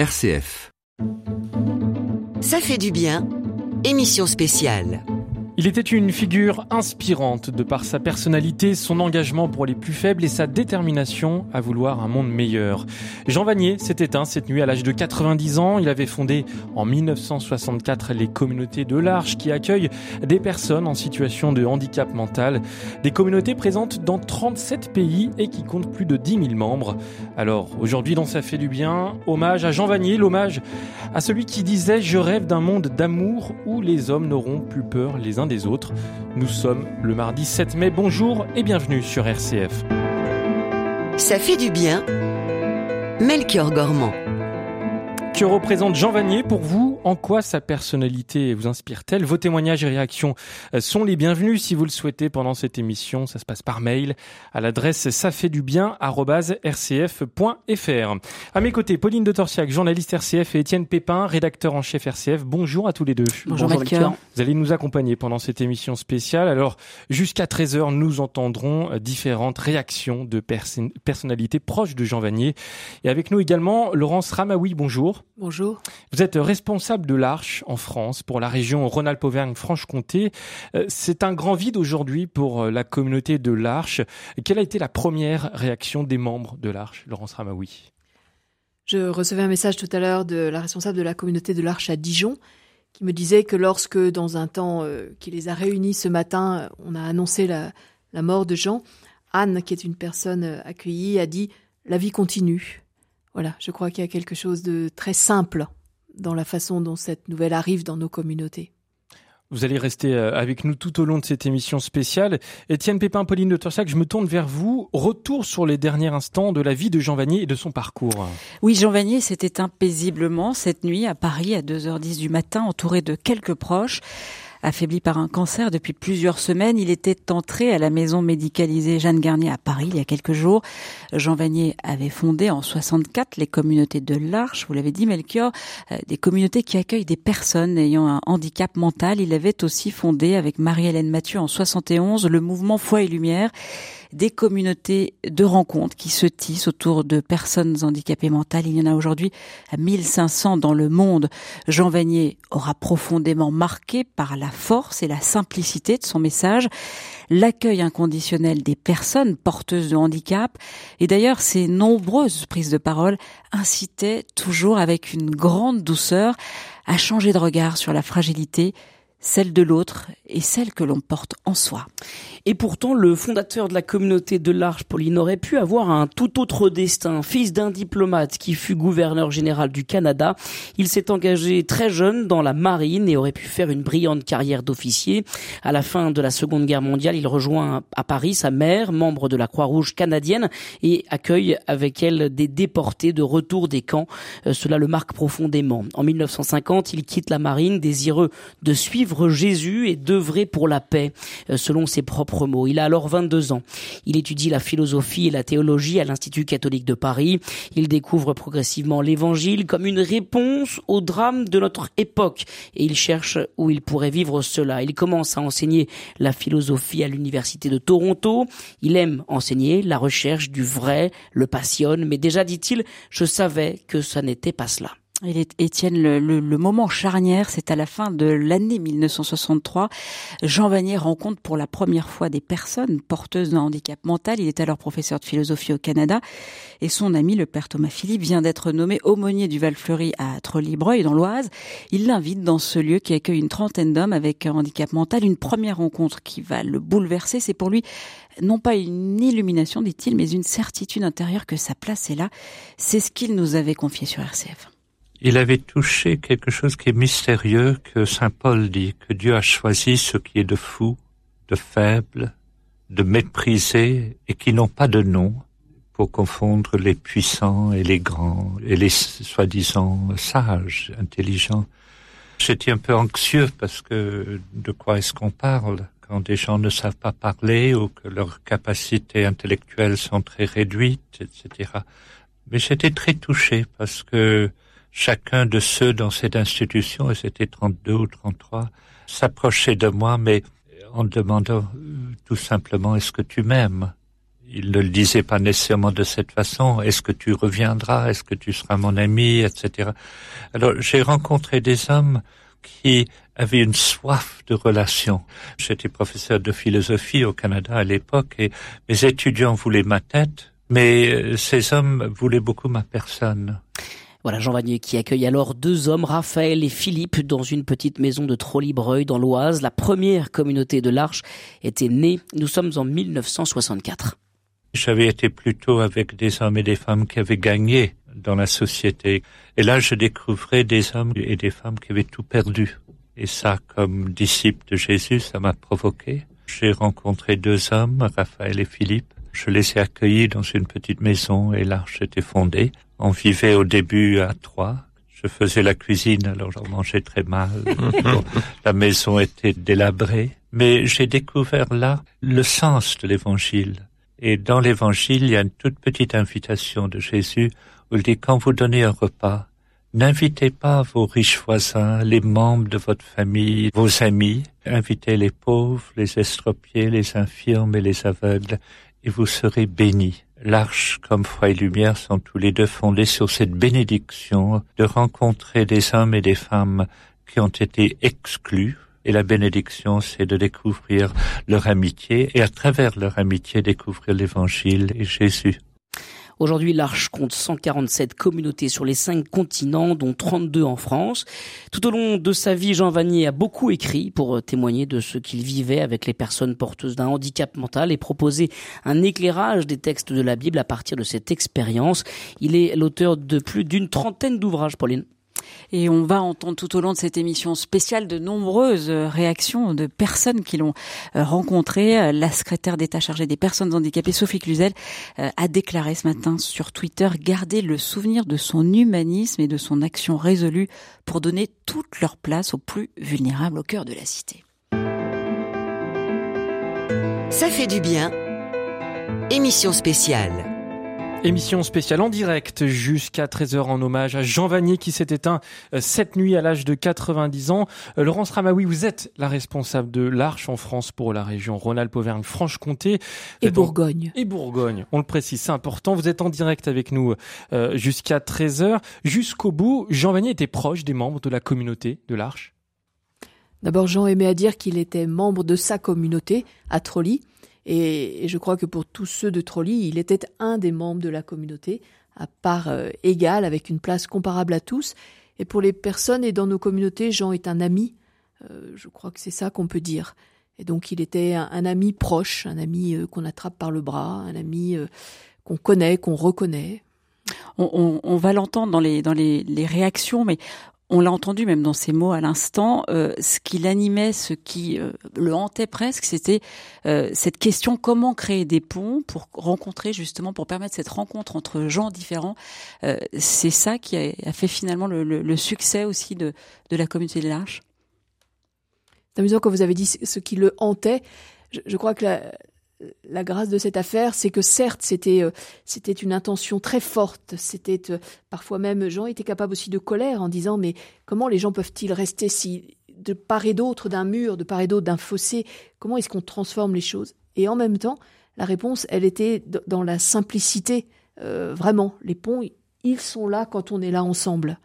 RCF. Ça fait du bien. Émission spéciale. Il était une figure inspirante de par sa personnalité, son engagement pour les plus faibles et sa détermination à vouloir un monde meilleur. Jean Vanier s'est éteint cette nuit à l'âge de 90 ans. Il avait fondé en 1964 les communautés de l'Arche qui accueillent des personnes en situation de handicap mental. Des communautés présentes dans 37 pays et qui comptent plus de 10 000 membres. Alors aujourd'hui dans Ça fait du bien, hommage à Jean Vanier, l'hommage à celui qui disait Je rêve d'un monde d'amour où les hommes n'auront plus peur les uns Nous sommes le mardi 7 mai. Bonjour et bienvenue sur RCF. Ça fait du bien. Melchior Gormand. Que représente Jean Vanier pour vous En quoi sa personnalité vous inspire-t-elle? Vos témoignages et réactions euh, sont les bienvenus si vous le souhaitez pendant cette émission. Ça se passe par mail à l'adresse ça fait du bien rcf.fr. À mes côtés, Pauline de Torsiac, journaliste RCF et Étienne Pépin, rédacteur en chef RCF. Bonjour à tous les deux. Bonjour, Bonjour Vous allez nous accompagner pendant cette émission spéciale. Alors, jusqu'à 13h, nous entendrons euh, différentes réactions de personnalités proches de Jean Vanier. Et avec nous également, Laurence Ramaoui, bonjour. Bonjour. Vous êtes responsable de l'Arche en France pour la région Rhône-Alpes-Auvergne-Franche-Comté. Euh, c'est un grand vide aujourd'hui pour euh, la communauté de l'Arche. Quelle a été la première réaction des membres de l'Arche, Laurence Ramaoui? Je recevais un message tout à l'heure de la responsable de la communauté de l'Arche à Dijon qui me disait que lorsque, dans un temps euh, qui les a réunis ce matin, on a annoncé la, la mort de Jean, Anne, qui est une personne accueillie, a dit La vie continue. Voilà, je crois qu'il y a quelque chose de très simple dans la façon dont cette nouvelle arrive dans nos communautés. Vous allez rester euh, avec nous tout au long de cette émission spéciale. Étienne Pépin, Pauline de Torsac, je me tourne vers vous. Retour sur les derniers instants de la vie de Jean Vanier et de son parcours. Oui, Jean Vanier s'est éteint paisiblement cette nuit à Paris à 2h10 du matin, entouré de quelques proches. Affaibli par un cancer depuis plusieurs semaines, il était entré à la maison médicalisée Jeanne Garnier à Paris il y a quelques jours. Jean Vanier avait fondé en 64 les communautés de l'Arche, vous l'avez dit Melchior, euh, des communautés qui accueillent des personnes ayant un handicap mental. Il avait aussi fondé avec Marie-Hélène Mathieu en 71 le mouvement Foi et Lumière des communautés de rencontres qui se tissent autour de personnes handicapées mentales. Il y en a aujourd'hui à 1500 dans le monde. Jean Vanier aura profondément marqué par la force et la simplicité de son message l'accueil inconditionnel des personnes porteuses de handicap. Et d'ailleurs, ces nombreuses prises de parole incitaient toujours avec une grande douceur à changer de regard sur la fragilité celle de l'autre et celle que l'on porte en soi. Et pourtant, le fondateur de la communauté de l'Arche, Pauline, aurait pu avoir un tout autre destin. Fils d'un diplomate qui fut gouverneur général du Canada, il s'est engagé très jeune dans la marine et aurait pu faire une brillante carrière d'officier. À la fin de la Seconde Guerre mondiale, il rejoint à Paris sa mère, membre de la Croix-Rouge canadienne, et accueille avec elle des déportés de retour des camps. Euh, cela le marque profondément. En 1950, il quitte la marine, désireux de suivre Jésus et d'œuvrer pour la paix, euh, selon ses propres il a alors 22 ans. Il étudie la philosophie et la théologie à l'Institut catholique de Paris. Il découvre progressivement l'évangile comme une réponse au drame de notre époque et il cherche où il pourrait vivre cela. Il commence à enseigner la philosophie à l'université de Toronto. Il aime enseigner, la recherche du vrai le passionne, mais déjà dit-il, je savais que ça n'était pas cela. Il le, moment charnière, c'est à la fin de l'année 1963. Jean Vanier rencontre pour la première fois des personnes porteuses d'un handicap mental. Il est alors professeur de philosophie au Canada et son ami, le père Thomas Philippe, vient d'être nommé aumônier du Val-Fleury à Trollibreuil dans l'Oise. Il l'invite dans ce lieu qui accueille une trentaine d'hommes avec un handicap mental. Une première rencontre qui va le bouleverser. C'est pour lui non pas une illumination, dit-il, mais une certitude intérieure que sa place est là. C'est ce qu'il nous avait confié sur RCF il avait touché quelque chose qui est mystérieux que Saint Paul dit, que Dieu a choisi ce qui est de fou, de faible, de méprisé et qui n'ont pas de nom pour confondre les puissants et les grands et les soi-disant sages, intelligents. J'étais un peu anxieux parce que de quoi est-ce qu'on parle quand des gens ne savent pas parler ou que leurs capacités intellectuelles sont très réduites, etc. Mais j'étais très touché parce que chacun de ceux dans cette institution, et c'était 32 ou 33, s'approchait de moi, mais en demandant euh, tout simplement est-ce que tu m'aimes? Il ne le disait pas nécessairement de cette façon. Est-ce que tu reviendras? Est-ce que tu seras mon ami? Etc. Alors j'ai rencontré des hommes qui avaient une soif de relation. J'étais professeur de philosophie au Canada à l'époque et mes étudiants voulaient ma tête, mais euh, ces hommes voulaient beaucoup ma personne. Voilà Jean Vanier qui accueille alors deux hommes, Raphaël et Philippe, dans une petite maison de Trollibreuil dans l'Oise. La première communauté de l'Arche était née. Nous sommes en 1964. J'avais été plutôt avec des hommes et des femmes qui avaient gagné dans la société. Et là, je découvrais des hommes et des femmes qui avaient tout perdu. Et ça, comme disciple de Jésus, ça m'a provoqué. J'ai rencontré deux hommes, Raphaël et Philippe. Je les ai accueillis dans une petite maison et l'arche était fondée. On vivait au début à trois. Je faisais la cuisine, alors j'en mangeais très mal. la maison était délabrée. Mais j'ai découvert là le sens de l'évangile. Et dans l'évangile, il y a une toute petite invitation de Jésus où il dit quand vous donnez un repas, n'invitez pas vos riches voisins, les membres de votre famille, vos amis. Invitez les pauvres, les estropiés, les infirmes et les aveugles, et vous serez bénis l'Arche comme foi et lumière sont tous les deux fondés sur cette bénédiction de rencontrer des hommes et des femmes qui ont été exclus. Et la bénédiction, c'est de découvrir leur amitié et à travers leur amitié découvrir l'Évangile et Jésus. Aujourd'hui, l'Arche compte 147 communautés sur les cinq continents, dont 32 en France. Tout au long de sa vie, Jean Vanier a beaucoup écrit pour euh, témoigner de ce qu'il vivait avec les personnes porteuses d'un handicap mental et proposer un éclairage des textes de la Bible à partir de cette expérience. Il est l'auteur de plus d'une trentaine d'ouvrages, Pauline. Et on va entendre tout au long de cette émission spéciale de nombreuses réactions de personnes qui l'ont euh, rencontré. La secrétaire d'État chargée des personnes handicapées, Sophie Cluzel, euh, a déclaré ce matin sur Twitter garder le souvenir de son humanisme et de son action résolue pour donner toute leur place aux plus vulnérables au cœur de la cité. Ça fait du bien. Émission spéciale. Émission spéciale en direct jusqu'à 13h en hommage à Jean Vanier qui s'est éteint euh, cette nuit à l'âge de 90 ans. Euh, Laurence Ramaoui, vous êtes la responsable de l'Arche en France pour la région Rhône-Alpes-Auvergne-Franche-Comté. Et Bourgogne. Et Bourgogne, on le précise, c'est important. Vous êtes en direct avec nous euh, jusqu'à 13h. Jusqu'au bout, Jean Vanier était proche des membres de la communauté de l'Arche? D'abord, Jean aimait à dire qu'il était membre de sa communauté à Trolly. Et, je crois que pour tous ceux de Trolly, il était un des membres de la communauté, à part euh, égale, avec une place comparable à tous. Et pour les personnes et dans nos communautés, Jean est un ami. Euh, je crois que c'est ça qu'on peut dire. Et donc il était un, ami proche, un ami euh, qu'on attrape par le bras, un ami qu'on connaît, qu'on reconnaît. On, va l'entendre dans les dans les, les réactions, mais on l'a entendu même dans ses mots à l'instant, euh, ce qui l'animait, ce qui euh, le hantait presque, c'était euh, cette question comment créer des ponts pour rencontrer justement, pour permettre cette rencontre entre gens différents. c'est ça qui a, fait finalement le, succès aussi de, de la communauté de l'Arche. C'est amusant quand vous avez dit ce qui le hantait. Je, je crois que la, la grâce de cette affaire, c'est que certes, c'était euh, une intention très forte. C'était euh, parfois même Jean était capable aussi de colère en disant mais comment les gens peuvent-ils rester si de part et d'autre d'un mur, de part et d'autre d'un fossé Comment est-ce qu'on transforme les choses? Et en même temps, la réponse, elle était dans la simplicité. Euh, vraiment, les ponts, ils sont là quand on est là ensemble.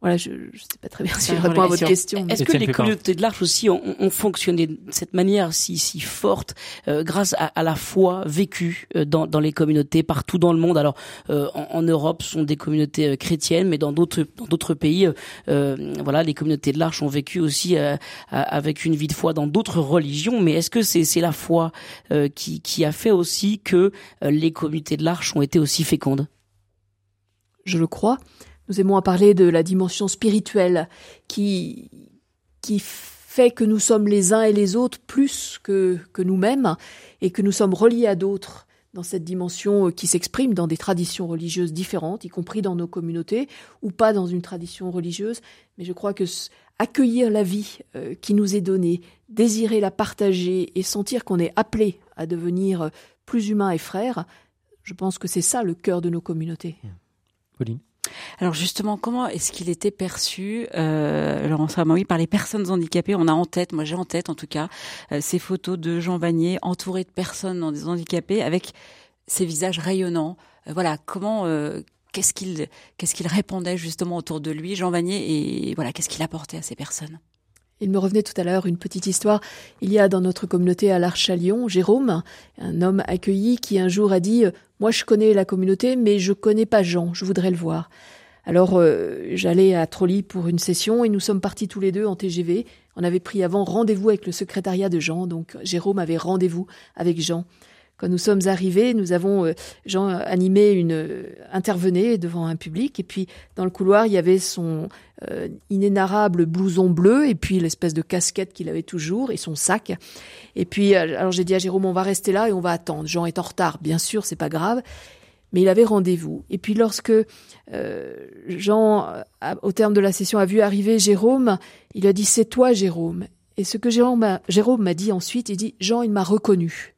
Voilà, je ne sais pas très bien si je réponds à votre question. Est-ce que les communautés de l'Arche aussi ont, ont, fonctionné de cette manière si, si forte euh, grâce à, à, la foi vécue euh, dans, dans, les communautés partout dans le monde? Alors, euh, en, en, Europe, ce sont des communautés chrétiennes, mais dans d'autres dans d'autres pays, voilà, les communautés de l'Arche ont vécu aussi avec une vie de foi dans d'autres religions. Mais est-ce que c'est c'est la foi qui, qui a fait aussi que les communautés de l'Arche ont été aussi fécondes? Je le crois. Nous aimons parler de la dimension spirituelle qui, qui fait que nous sommes les uns et les autres plus que, que nous-mêmes et que nous sommes reliés à d'autres dans cette dimension qui s'exprime dans des traditions religieuses différentes, y compris dans nos communautés, ou pas dans une tradition religieuse. Mais je crois que accueillir la vie euh, qui nous est donnée, désirer la partager et sentir qu'on est appelé à devenir plus humain et frère, je pense que c'est ça le cœur de nos communautés. Pauline? Alors justement, comment est-ce qu'il était perçu, euh, Laurent Samaoui, par les personnes handicapées On a en tête, moi j'ai en tête en tout cas, euh, ces photos de Jean Vanier entouré de personnes dans des handicapés avec ses visages rayonnants. Euh, voilà, comment, euh, qu'est-ce qu'il, qu'est-ce qu'il répondait justement autour de lui, Jean Vanier, et voilà, qu'est-ce qu'il apportait à ces personnes? Il me revenait tout à l'heure une petite histoire. Il y a dans notre communauté à l'Arche à Lyon, Jérôme, un homme accueilli qui un jour a dit Moi je connais la communauté, mais je connais pas Jean, je voudrais le voir. Alors euh, j'allais à Trolly pour une session et nous sommes partis tous les deux en TGV. On avait pris avant rendez-vous avec le secrétariat de Jean, donc Jérôme avait rendez-vous avec Jean. Quand nous sommes arrivés, nous avons euh, Jean animé une euh, intervenait devant un public et puis dans le couloir il y avait son euh, inénarrable blouson bleu et puis l'espèce de casquette qu'il avait toujours et son sac. Et puis alors j'ai dit à Jérôme on va rester là et on va attendre. Jean est en retard, bien sûr c'est pas grave mais il avait rendez-vous. Et puis lorsque euh, Jean, au terme de la session, a vu arriver Jérôme, il a dit c'est toi Jérôme. Et ce que Jérôme m'a dit ensuite, il dit Jean, il m'a reconnu.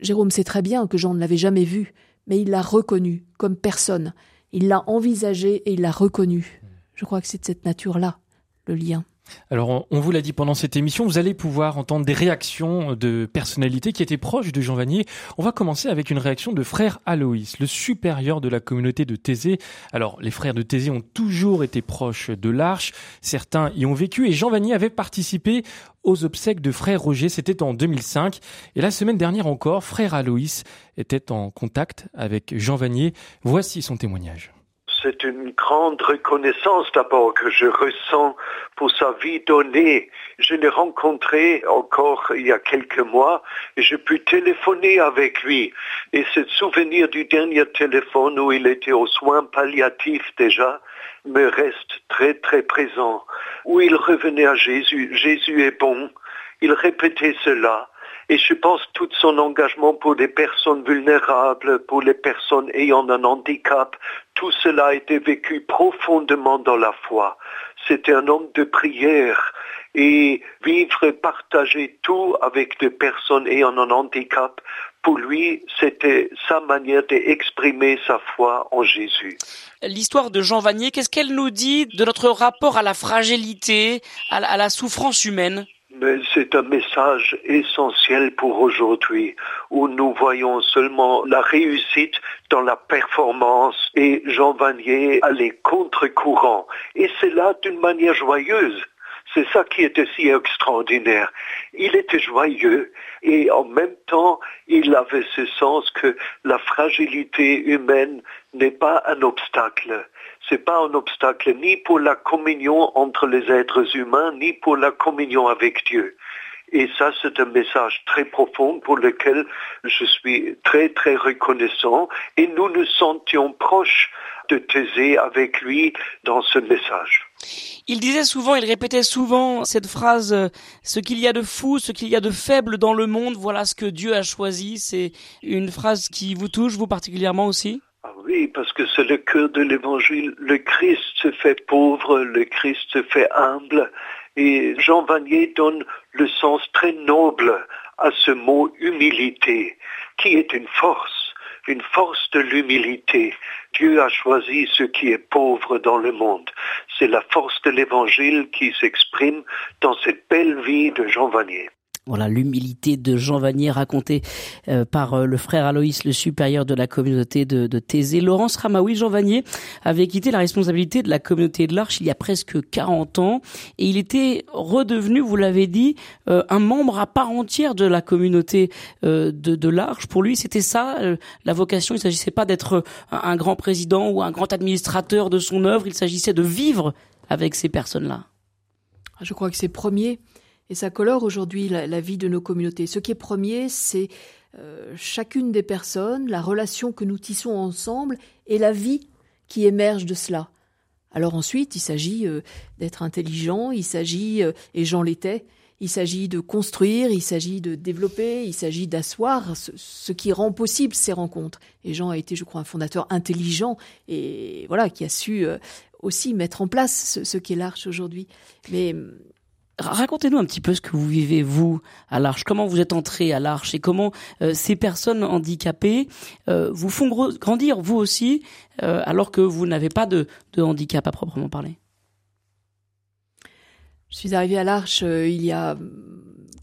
Jérôme sait très bien que Jean ne l'avait jamais vu, mais il l'a reconnu comme personne. Il l'a envisagé et il l'a reconnu. Je crois que c'est de cette nature-là, le lien. Alors, on vous l'a dit pendant cette émission, vous allez pouvoir entendre des réactions de personnalités qui étaient proches de Jean Vanier. On va commencer avec une réaction de frère Aloïs, le supérieur de la communauté de Thésée. Alors, les frères de Thésée ont toujours été proches de l'Arche. Certains y ont vécu et Jean Vanier avait participé aux obsèques de frère Roger. C'était en 2005. Et la semaine dernière encore, frère Aloïs était en contact avec Jean Vanier. Voici son témoignage c'est une grande reconnaissance d'abord que je ressens pour sa vie donnée. Je l'ai rencontré encore il y a quelques mois et j'ai pu téléphoner avec lui. Et ce souvenir du dernier téléphone où il était aux soins palliatifs déjà me reste très très présent. Où il revenait à Jésus. Jésus est bon. Il répétait cela. Et je pense tout son engagement pour les personnes vulnérables, pour les personnes ayant un handicap, tout cela a été vécu profondément dans la foi. C'était un homme de prière et vivre, partager tout avec des personnes ayant un handicap, pour lui, c'était sa manière d'exprimer sa foi en Jésus. L'histoire de Jean Vanier, qu'est-ce qu'elle nous dit de notre rapport à la fragilité, à la souffrance humaine? Mais c'est un message essentiel pour aujourd'hui, où nous voyons seulement la réussite dans la performance et Jean Vanier allait contre-courant. Et c'est là d'une manière joyeuse. C'est ça qui était si extraordinaire. Il était joyeux et en même temps, il avait ce sens que la fragilité humaine n'est pas un obstacle c'est pas un obstacle ni pour la communion entre les êtres humains, ni pour la communion avec Dieu. Et ça, c'est un message très profond pour lequel je suis très, très reconnaissant. Et nous nous sentions proches de Thésée avec lui dans ce message. Il disait souvent, il répétait souvent cette phrase, euh, ce qu'il y a de fou, ce qu'il y a de faible dans le monde, voilà ce que Dieu a choisi. C'est une phrase qui vous touche, vous particulièrement aussi? Ah oui, parce que c'est le cœur de l'évangile. Le Christ se fait pauvre, le Christ se fait humble. Et Jean Vanier donne le sens très noble à ce mot humilité, qui est une force, une force de l'humilité. Dieu a choisi ce qui est pauvre dans le monde. C'est la force de l'évangile qui s'exprime dans cette belle vie de Jean Vanier. Voilà l'humilité de Jean Vanier racontée euh, par euh, le frère Aloïs, le supérieur de la communauté de, de Thésée. Laurence Ramaoui, Jean Vanier avait quitté la responsabilité de la communauté de l'Arche il y a presque 40 ans et il était redevenu, vous l'avez dit, euh, un membre à part entière de la communauté de, de l'Arche. Pour lui, c'était ça la vocation. Il ne s'agissait pas d'être un, un grand président ou un grand administrateur de son œuvre. Il s'agissait de vivre avec ces personnes-là. Je crois que c'est premier et ça colore aujourd'hui la, vie de nos communautés. Ce qui est premier, c'est euh, chacune des personnes, la relation que nous tissons ensemble et la vie qui émerge de cela. Alors ensuite, il s'agit euh, d'être intelligent, il s'agit, euh, et Jean l'était, il s'agit de construire, il s'agit de développer, il s'agit d'asseoir ce, qui rend possible ces rencontres. Et Jean a été, je crois, un fondateur intelligent et voilà qui a su aussi mettre en place ce, ce qu'est l'arche aujourd'hui. Mais Racontez-nous un petit peu ce que vous vivez, vous, à l'Arche. Comment vous êtes entré à l'Arche et comment euh, ces personnes handicapées euh, vous font grandir, vous aussi, euh, alors que vous n'avez pas de, de, handicap à proprement parler? Je suis arrivée à l'Arche il y a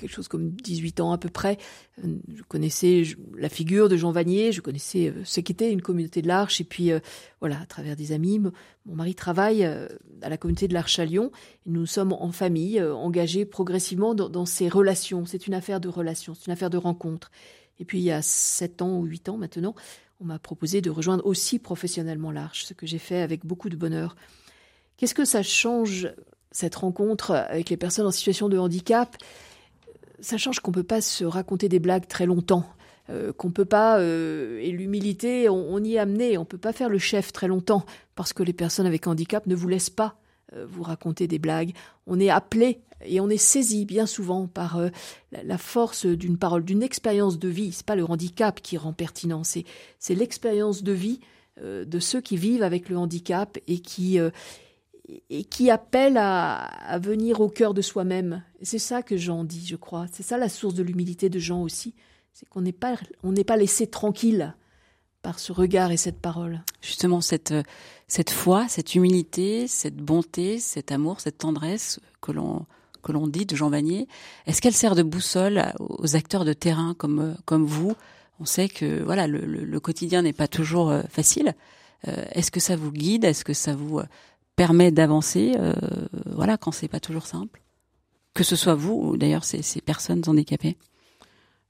quelque chose comme 18 ans à peu près. Euh, je connaissais la figure de Jean Vanier, je connaissais euh, ce qu'était une communauté de l'Arche, et puis euh, voilà, à travers des amis, mon mari travaille à la communauté de l'Arche à Lyon, nous sommes en famille, engagés progressivement dans, ces relations. C'est une affaire de relations, c'est une affaire de rencontres. Et puis il y a 7 ans ou 8 ans maintenant, on m'a proposé de rejoindre aussi professionnellement l'Arche, ce que j'ai fait avec beaucoup de bonheur. Qu'est-ce que ça change cette rencontre avec les personnes en situation de handicap? Ça change qu'on peut pas se raconter des blagues très longtemps. Euh, qu'on peut pas euh, et l'humilité on, y est amené. On peut pas faire le chef très longtemps parce que les personnes avec handicap ne vous laissent pas euh, vous raconter des blagues. On est appelé et on est saisi bien souvent par la, force d'une parole d'une expérience de vie. C'est pas le handicap qui rend pertinent c'est c'est l'expérience de vie de ceux qui vivent avec le handicap et qui et qui appelle à, venir au cœur de soi-même. C'est ça que Jean dit, je crois. C'est ça la source de l'humilité de Jean aussi. C'est qu'on n'est pas, on n'est pas laissé tranquille par ce regard et cette parole. Justement, cette, cette foi, cette humilité, cette bonté, cet amour, cette tendresse que l'on, que l'on dit de Jean Vanier, est-ce qu'elle sert de boussole aux acteurs de terrain comme, comme vous? On sait que voilà, le, quotidien n'est pas toujours euh, facile. Euh, est-ce que ça vous guide? Est-ce que ça vous permet d'avancer, euh, voilà, quand c'est pas toujours simple. Que ce soit vous ou d'ailleurs ces, personnes handicapées.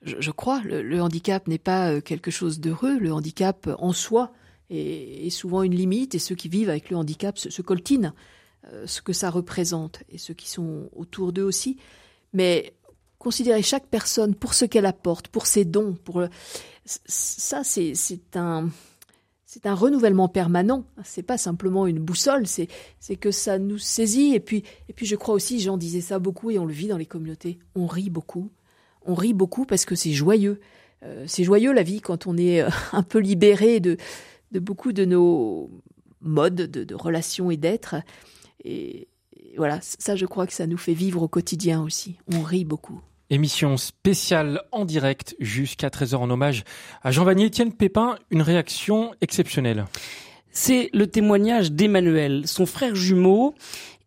Je, crois, le, le handicap n'est pas euh, quelque chose d'heureux. Le handicap en soi est, souvent une limite et ceux qui vivent avec le handicap se, coltinent euh, ce que ça représente et ceux qui sont autour d'eux aussi. Mais considérer chaque personne pour ce qu'elle apporte, pour ses dons, pour ça, c'est un c'est un renouvellement permanent. C'est pas simplement une boussole, c'est que ça nous saisit. Et puis et puis je crois aussi, Jean disait ça beaucoup et on le vit dans les communautés. On rit beaucoup, on rit beaucoup parce que c'est joyeux. Euh, c'est joyeux la vie quand on est euh, un peu libéré de beaucoup de nos modes de, relations et d'être. Et voilà, ça je crois que ça nous fait vivre au quotidien aussi. On rit beaucoup. Émission spéciale en direct jusqu'à 13h en hommage à Jean Vanier. Etienne Pépin, une réaction exceptionnelle. C'est le témoignage d'Emmanuel, son frère jumeau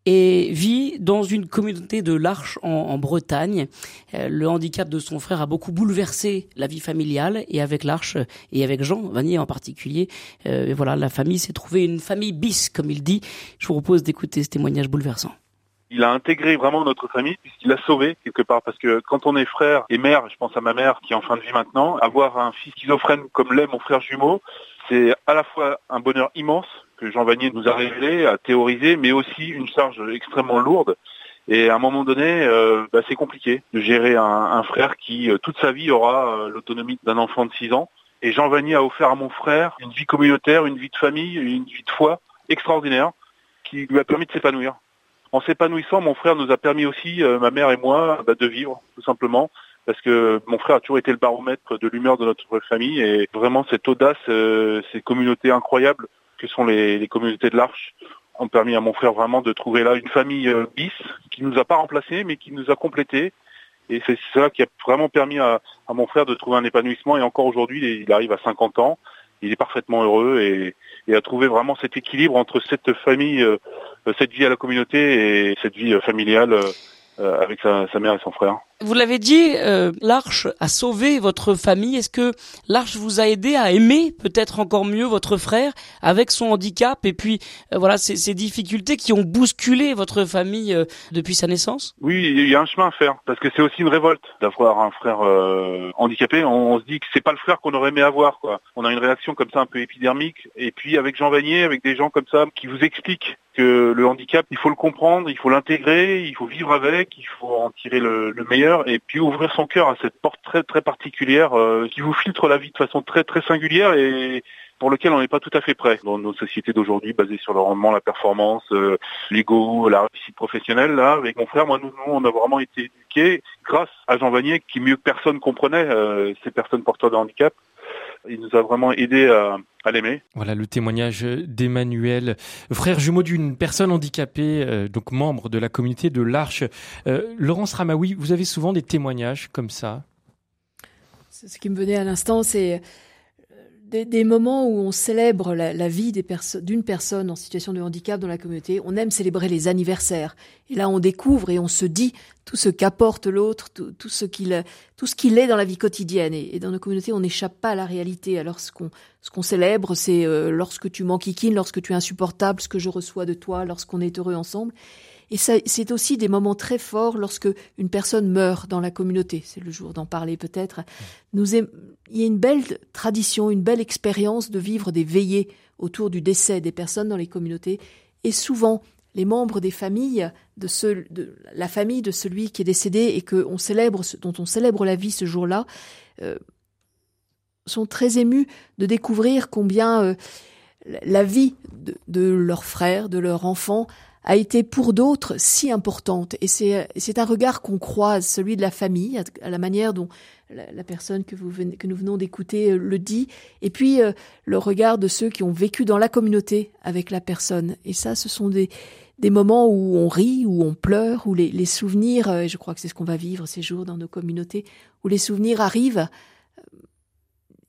et vit dans une communauté de l'Arche en, Bretagne. Euh, le handicap de son frère a beaucoup bouleversé la vie familiale et avec l'Arche et avec Jean Vanier en particulier, euh, voilà, la famille s'est trouvée une famille bis, comme il dit. Je vous propose d'écouter ce témoignage bouleversant il a intégré vraiment notre famille puisqu'il a sauvé quelque part. Parce que quand on est frère et mère, je pense à ma mère qui est en fin de vie maintenant, avoir un fils schizophrène comme l'est mon frère jumeau, c'est à la fois un bonheur immense que Jean Vanier nous a révélé, a théorisé, mais aussi une charge extrêmement lourde. Et à un moment donné, euh, bah, c'est compliqué de gérer un, frère qui, euh, toute sa vie, aura euh, l'autonomie d'un enfant de 6 ans. Et Jean Vanier a offert à mon frère une vie communautaire, une vie de famille, une vie de foi extraordinaire qui lui a permis de s'épanouir en s'épanouissant, mon frère nous a permis aussi, euh, ma mère et moi, bah, de vivre, tout simplement. Parce que mon frère a toujours été le baromètre de l'humeur de notre famille et vraiment cette audace, euh, ces communautés incroyables que sont les, communautés de l'Arche ont permis à mon frère vraiment de trouver là une famille euh, bis qui nous a pas remplacé mais qui nous a complété. Et c'est ça qui a vraiment permis à, à, mon frère de trouver un épanouissement et encore aujourd'hui il arrive à 50 ans, il est parfaitement heureux et, a trouvé vraiment cet équilibre entre cette famille euh, cette vie à la communauté et cette vie euh, familiale euh, avec sa, mère et son frère. Vous l'avez dit, euh, l'Arche a sauvé votre famille. Est-ce que l'Arche vous a aidé à aimer peut-être encore mieux votre frère avec son handicap et puis voilà ces, ces, difficultés qui ont bousculé votre famille depuis sa naissance? Oui, il y a un chemin à faire parce que c'est aussi une révolte d'avoir un frère handicapé. On, on, se dit que c'est pas le frère qu'on aurait aimé avoir. Quoi. On a une réaction comme ça un peu épidermique. Et puis avec Jean Vanier, avec des gens comme ça qui vous expliquent que le handicap, il faut le comprendre, il faut l'intégrer, il faut vivre avec, il faut en tirer le, meilleur et puis ouvrir son cœur à cette porte très très particulière euh, qui vous filtre la vie de façon très très singulière et pour lequel on n'est pas tout à fait prêt dans nos sociétés d'aujourd'hui basées sur le rendement, la performance, euh, l'ego, la réussite professionnelle. Là, avec mon frère, moi, nous, nous, on a vraiment été éduqués grâce à Jean Vanier qui mieux que personne comprenait euh, ces personnes porteurs de handicap Il nous a vraiment aidé à, à l'aimer. Voilà le témoignage d'Emmanuel, frère jumeau d'une personne handicapée, euh, donc membre de la communauté de l'Arche. Euh, Laurence Ramaoui, vous avez souvent des témoignages comme ça? Ce qui me venait à l'instant, c'est des, des, moments où on célèbre la, la vie d'une personne en situation de handicap dans la communauté. On aime célébrer les anniversaires. Et là, on découvre et on se dit tout ce qu'apporte l'autre, tout, tout, ce qu'il est dans la vie quotidienne. Et, et dans nos communautés, on n'échappe pas à la réalité. Alors, ce qu'on ce célèbre, c'est euh, lorsque tu m'enquiquines, lorsque tu es insupportable, ce que je reçois de toi, lorsqu'on est heureux ensemble. Et c'est aussi des moments très forts lorsque une personne meurt dans la communauté. C'est le jour d'en parler peut-être. Il y a une belle tradition, une belle expérience de vivre des veillées autour du décès des personnes dans les communautés. Et souvent, les membres des familles, de, de la famille de celui qui est décédé et que on célèbre, dont on célèbre la vie ce jour-là, euh, sont très émus de découvrir combien euh, la vie de, de leur frère, de leur enfant, a été pour d'autres si importante. Et c'est, un regard qu'on croise, celui de la famille, à la manière dont la, personne que, vous venez, que nous venons d'écouter euh, le dit, et puis euh, le regard de ceux qui ont vécu dans la communauté avec la personne. Et ça, ce sont des, des moments où on rit, où on pleure, où les, les souvenirs, euh, et je crois que c'est ce qu'on va vivre ces jours dans nos communautés, où les souvenirs arrivent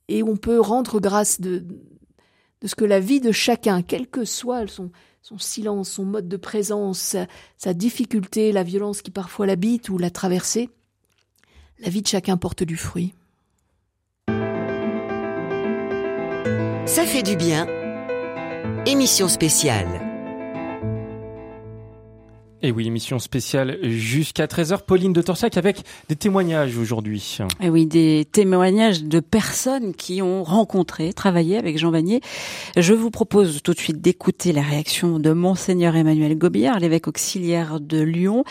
et on peut rendre grâce de, de ce que la vie de chacun, quel que soit son, son silence, son mode de présence, sa, difficulté, la violence qui parfois l'habite ou l'a traversée, la vie de chacun porte du fruit. Ça fait du bien. Émission spéciale. Et oui, émission spéciale jusqu'à 13h. Pauline de Torsac avec des témoignages aujourd'hui. Et oui, des témoignages de personnes qui ont rencontré, travaillé avec Jean Vanier. Je vous propose tout de suite d'écouter la réaction de Monseigneur Emmanuel Gobillard, l'évêque auxiliaire de Lyon.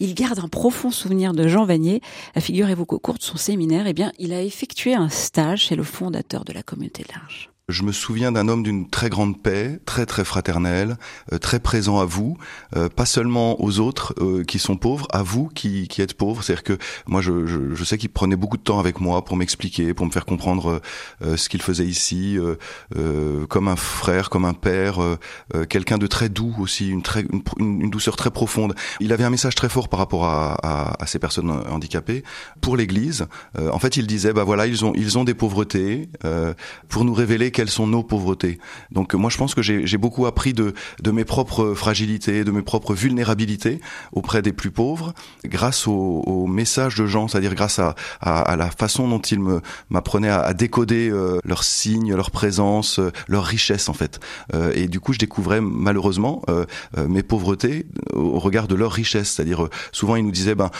Il garde un profond souvenir de Jean Vanier. Figurez-vous qu'au cours de son séminaire, eh bien, il a effectué un stage chez le fondateur de la communauté de l'Arche. Je me souviens d'un homme d'une très grande paix, très très fraternel, euh, très présent à vous, euh, pas seulement aux autres euh, qui sont pauvres, à vous qui, qui êtes pauvres. C'est-à-dire que moi, je, je, je sais qu'il prenait beaucoup de temps avec moi pour m'expliquer, pour me faire comprendre euh, ce qu'il faisait ici, euh, comme un frère, comme un père, quelqu'un de très doux aussi, une, très, une, douceur très profonde. Il avait un message très fort par rapport à, à, à ces personnes handicapées pour l'Église. en fait, il disait, bah voilà, ils ont ils ont des pauvretés pour nous révéler quelles sont nos pauvretés. Donc moi je pense que j'ai beaucoup appris de, de mes propres fragilités, de mes propres vulnérabilités auprès des plus pauvres, grâce au, au message de Jean, c'est-à-dire grâce à, à, à, la façon dont il m'apprenait à, à, décoder euh, leurs signes, leur présence, euh, leur richesse en fait. Euh, et du coup je découvrais malheureusement euh, euh, mes pauvretés au regard de leur richesse, c'est-à-dire euh, souvent il nous disait ben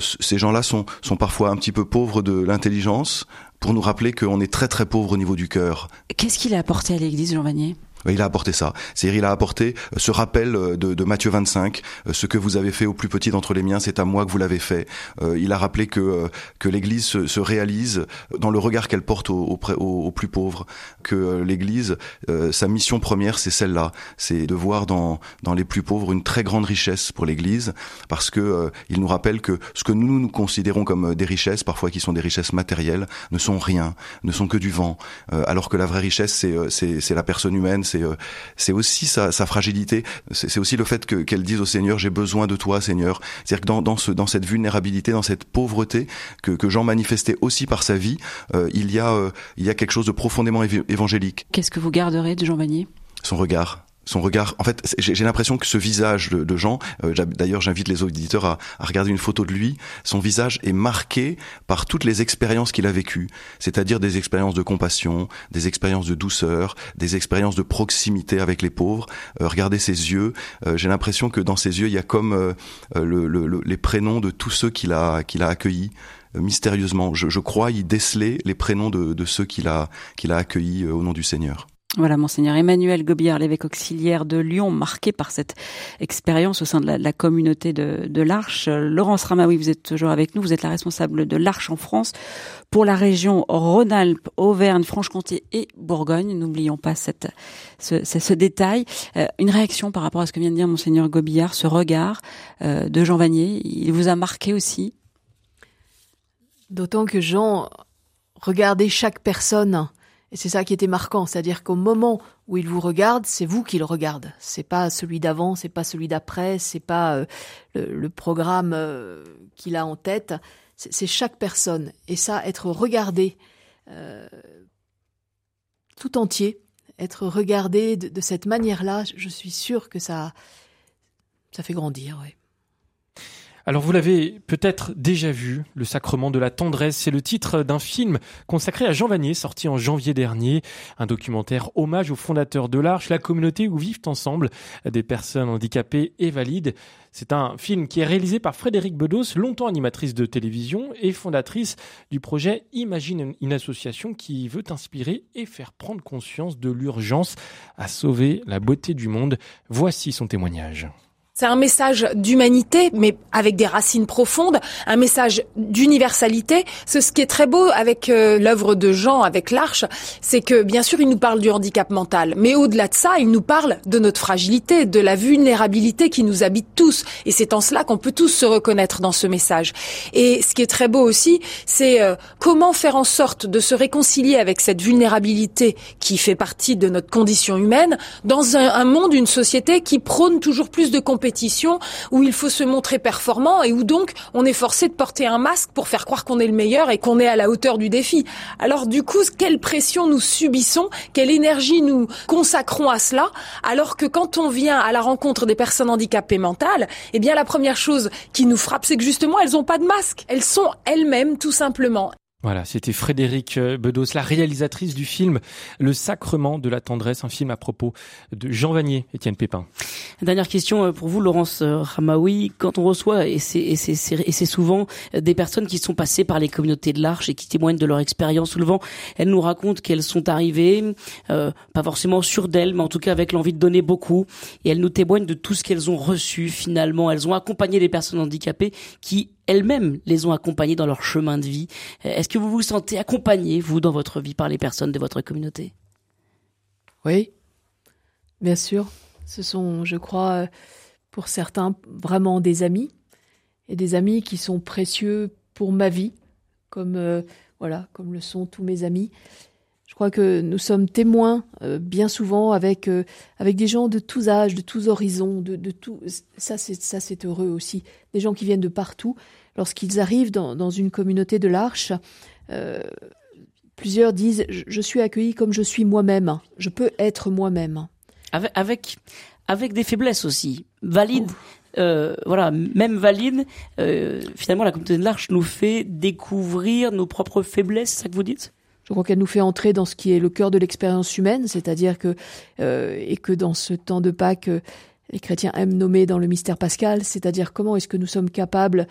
ces gens-là sont, sont parfois un petit peu pauvres de l'intelligence, pour nous rappeler qu'on est très très pauvre au niveau du cœur. Qu'est-ce qu'il a apporté à l'Église, Jean Vanier? Il a apporté ça. C'est-à-dire, il a apporté ce rappel de, de, Matthieu 25, ce que vous avez fait au plus petit d'entre les miens, c'est à moi que vous l'avez fait. il a rappelé que que l'Église se, se, réalise dans le regard qu'elle porte aux, aux, aux, plus pauvres, que l'Église, sa mission première, c'est celle-là, c'est de voir dans dans les plus pauvres une très grande richesse pour l'Église, parce que il nous rappelle que ce que nous nous considérons comme des richesses, parfois qui sont des richesses matérielles, ne sont rien, ne sont que du vent, alors que la vraie richesse, c'est la personne humaine c'est c'est aussi sa, sa fragilité, c'est aussi le fait que qu'elle dise au Seigneur j'ai besoin de toi Seigneur. C'est-à-dire que dans, dans ce dans cette vulnérabilité, dans cette pauvreté que, que Jean manifestait aussi par sa vie, euh, il y a euh, il y a quelque chose de profondément évangélique. Qu'est-ce que vous garderez de Jean Vanier? Son regard son regard. En fait, j'ai l'impression que ce visage de, de Jean, euh, d'ailleurs, j'invite les auditeurs à, à, regarder une photo de lui. Son visage est marqué par toutes les expériences qu'il a vécues, c'est-à-dire des expériences de compassion, des expériences de douceur, des expériences de proximité avec les pauvres. Euh, regardez ses yeux. Euh, j'ai l'impression que dans ses yeux, il y a comme euh, le, le, les prénoms de tous ceux qu'il a qu'il a accueillis mystérieusement. Je, je, crois y déceler les prénoms de, de ceux qu'il a qu'il a accueillis au nom du Seigneur. Voilà, monseigneur Emmanuel Gobillard, l'évêque auxiliaire de Lyon, marqué par cette expérience au sein de la, communauté de, l'Arche. Laurence Ramaoui, vous êtes toujours avec nous, vous êtes la responsable de l'Arche en France pour la région Rhône-Alpes, Auvergne, Franche-Comté et Bourgogne. N'oublions pas cette, ce, ce, ce détail. Euh, une réaction par rapport à ce que vient de dire monseigneur Gobillard, ce regard euh, de Jean Vanier, il vous a marqué aussi? D'autant que Jean regardait chaque personne Et c'est ça qui était marquant, c'est-à-dire qu'au moment où il vous regarde, c'est vous qui le regarde. C'est pas celui d'avant, c'est pas celui d'après, c'est pas euh, le, programme euh, qu'il a en tête. C'est chaque personne. Et ça, être regardé euh, tout entier, être regardé de, cette manière-là, je suis sûre que ça, ça fait grandir. Alors vous l'avez peut-être déjà vu, Le Sacrement de la tendresse, c'est le titre d'un film consacré à Jean Vanier, sorti en janvier dernier, un documentaire hommage aux fondateurs de l'Arche, la communauté où vivent ensemble des personnes handicapées et valides. C'est un film qui est réalisé par Frédéric Bedos, longtemps animatrice de télévision et fondatrice du projet Imagine une association qui veut inspirer et faire prendre conscience de l'urgence à sauver la beauté du monde. Voici son témoignage. C'est un message d'humanité, mais avec des racines profondes, un message d'universalité. Ce qui est très beau avec euh, l'œuvre de Jean, avec l'Arche, c'est que bien sûr il nous parle du handicap mental, mais au-delà de ça, il nous parle de notre fragilité, de la vulnérabilité qui nous habite tous. Et c'est en cela qu'on peut tous se reconnaître dans ce message. Et ce qui est très beau aussi, c'est euh, comment faire en sorte de se réconcilier avec cette vulnérabilité qui fait partie de notre condition humaine dans un monde, une société qui prône toujours plus de compétences où il faut se montrer performant et où donc on est forcé de porter un masque pour faire croire qu'on est le meilleur et qu'on est à la hauteur du défi. Alors du coup, quelle pression nous subissons, quelle énergie nous consacrons à cela, alors que quand on vient à la rencontre des personnes handicapées mentales, eh bien la première chose qui nous frappe, c'est que justement elles n'ont pas de masque, elles sont elles-mêmes tout simplement. Voilà, c'était Frédéric euh, Bedos, la réalisatrice du film Le Sacrement de la tendresse, un film à propos de Jean Vanier, Étienne Pépin. Dernière question euh, pour vous, Laurence euh, Ramaoui. Quand on reçoit, et c'est souvent des personnes qui sont passées par les communautés de l'Arche et qui témoignent de leur expérience, souvent elles nous racontent qu'elles sont arrivées, pas forcément sûres d'elles, mais en tout cas avec l'envie de donner beaucoup, et elles nous témoignent de tout ce qu'elles ont reçu finalement. Elles ont accompagné des personnes handicapées qui elles-mêmes les ont accompagnées dans leur chemin de vie. Est-ce que vous vous sentez accompagné, vous, dans votre vie, par les personnes de votre communauté? Oui, bien sûr. Ce sont, je crois, pour certains, vraiment des amis, et des amis qui sont précieux pour ma vie, comme, euh, voilà, comme le sont tous mes amis. Je crois que nous sommes témoins euh, bien souvent avec avec des gens de tous âges, de tous horizons, de, de tout. Ça c'est heureux aussi. Des gens qui viennent de partout lorsqu'ils arrivent dans, une communauté de l'Arche, euh, plusieurs disent je, suis accueilli comme je suis moi-même, je peux être moi-même. Avec, avec, des faiblesses aussi, valide. Euh, voilà, même valide, euh, finalement, la communauté de l'Arche nous fait découvrir nos propres faiblesses, c'est ça que vous dites? Je crois qu'elle nous fait entrer dans ce qui est le cœur de l'expérience humaine, c'est-à-dire que et que dans ce temps de Pâques, les chrétiens aiment nommer dans le mystère pascal, c'est-à-dire comment est-ce que nous sommes capables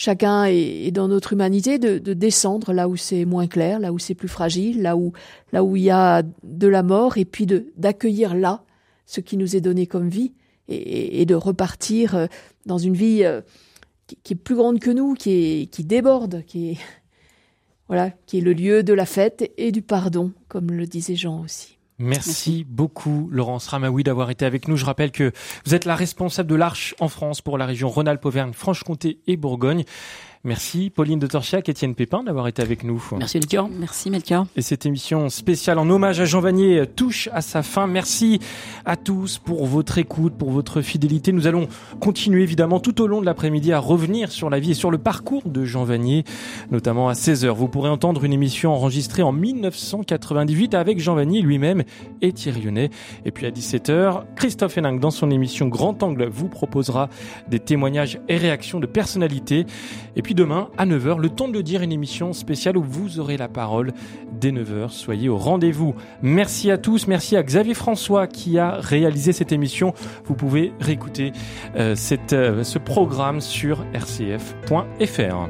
chacun est, dans notre humanité de, descendre là où c'est moins clair, là où c'est plus fragile, là où là où il y a de la mort, et puis de d'accueillir là ce qui nous est donné comme vie et, de repartir euh, dans une vie euh, qui, est plus grande que nous, qui est qui déborde, qui est voilà, qui est le lieu de la fête et du pardon, comme le disait Jean aussi. Merci, beaucoup, Laurence Ramaoui, d'avoir été avec nous. Je rappelle que vous êtes la responsable de l'Arche en France pour la région Rhône-Alpes, Franche-Comté et Bourgogne. Merci Pauline de Torchiac, Étienne Pépin d'avoir été avec nous. Merci Melchior. Merci Melchior. Et cette émission spéciale en hommage à Jean Vanier touche à sa fin. Merci à tous pour votre écoute, pour votre fidélité. Nous allons continuer évidemment tout au long de l'après-midi à revenir sur la vie et sur le parcours de Jean Vanier, notamment à 16h. Vous pourrez entendre une émission enregistrée en 1998 avec Jean Vanier lui-même et Thierry Lyonnais. Et puis à 17h, Christophe Hénin dans son émission Grand Angle vous proposera des témoignages et réactions de personnalités. Et demain, à 9h, le temps de le dire, une émission spéciale où vous aurez la parole dès 9h. Soyez au rendez-vous. Merci à tous. Merci à Xavier François qui a réalisé cette émission. Vous pouvez réécouter euh, cette, euh, ce programme sur rcf.fr.